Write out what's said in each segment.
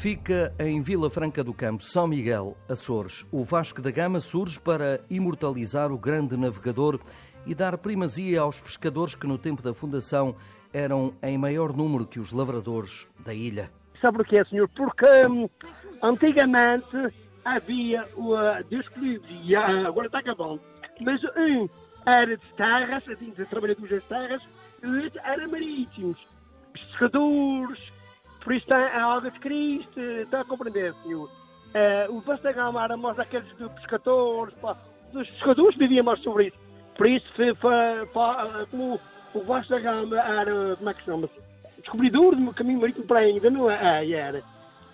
Fica em Vila Franca do Campo, São Miguel, Açores. O Vasco da Gama surge para imortalizar o grande navegador e dar primazia aos pescadores que no tempo da fundação eram em maior número que os lavradores da ilha. Sabe porquê, senhor? Porque hum, antigamente havia o uh, Deus que livre, agora está acabando, mas um era de terras, assim, trabalhadores das terras, e outro era marítimos, pescadores, por isso está a água de Cristo, está a compreender, senhor? Uh, o Vasta Gama era mais aqueles dos pescadores, pá, dos pescadores viviam mais sobre isso. Por isso, foi, foi, foi, como o Vasta Gama era, como é que chama-se? Descobridor do caminho marítimo para ainda, não é? é era.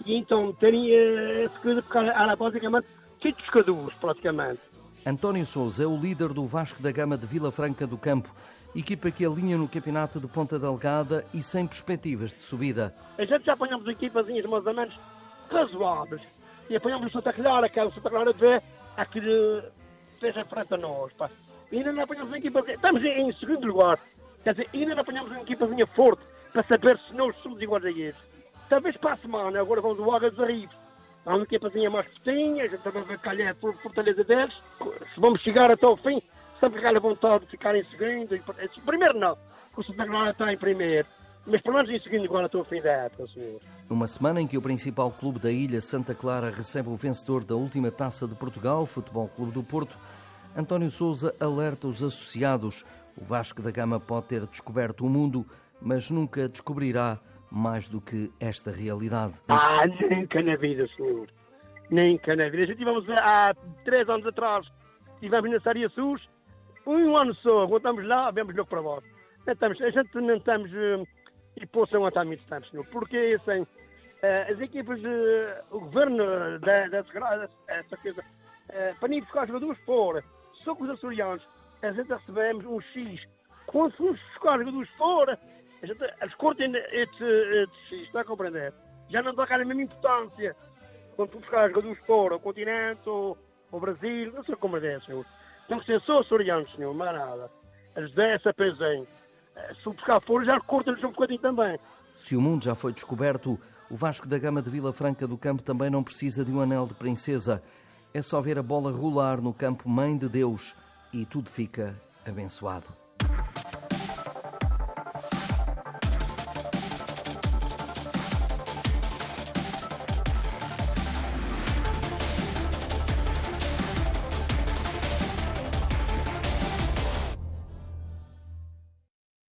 E então teria essa coisa, porque era basicamente de pescadores, praticamente. António Souza é o líder do Vasco da Gama de Vila Franca do Campo, equipa que alinha no campeonato de Ponta Delgada e sem perspectivas de subida. A gente já apanhamos equipazinhas mais ou menos razoáveis. E apanhamos o Santa Clara, que é o Santa Clara de aqui de seja frente a nós. Pá. E ainda não apanhamos uma equipa. Estamos em segundo lugar. Quer dizer, ainda não apanhamos uma equipazinha forte para saber se nós somos iguais a eles. Talvez para a semana, agora vamos ao Águas Arribos. Há uma equipazinha mais pequena, a gente também vai calhar por fortaleza deles. Se vamos chegar até o fim, sempre aquela vontade de ficar em segundo. Primeiro não, o Santa está em primeiro. Mas pelo menos em segundo agora estou a fim da época, senhor. Numa semana em que o principal clube da ilha, Santa Clara, recebe o vencedor da última Taça de Portugal, Futebol Clube do Porto, António Souza alerta os associados. O Vasco da Gama pode ter descoberto o mundo, mas nunca descobrirá mais do que esta realidade. Ah, nunca na vida, senhor. Nunca na vida. Já tivemos há três anos atrás, estivemos na Saria Sus, um ano só, voltamos lá, vemos logo para baixo. Estamos, a gente não estamos e possam aguentar muito tempo, senhor, porque assim, uh, as equipas, uh, o governo da, da segurança, essa coisa, uh, para buscar os jogadores fora, só com os açorianos, a gente recebemos um X. Quando fomos buscar jogadores fora, a este X, está a compreender? Já não dá a mesma importância. Quando fomos buscar jogadores fora, o continente o Brasil, não sei como é, senhor. Tem que ser só açorianos, senhor, mais nada. Eles dão essa pezinho. Se buscar fora, já cortam-lhes um bocadinho também. Se o mundo já foi descoberto, o Vasco da Gama de Vila Franca do Campo também não precisa de um anel de princesa. É só ver a bola rolar no campo Mãe de Deus e tudo fica abençoado.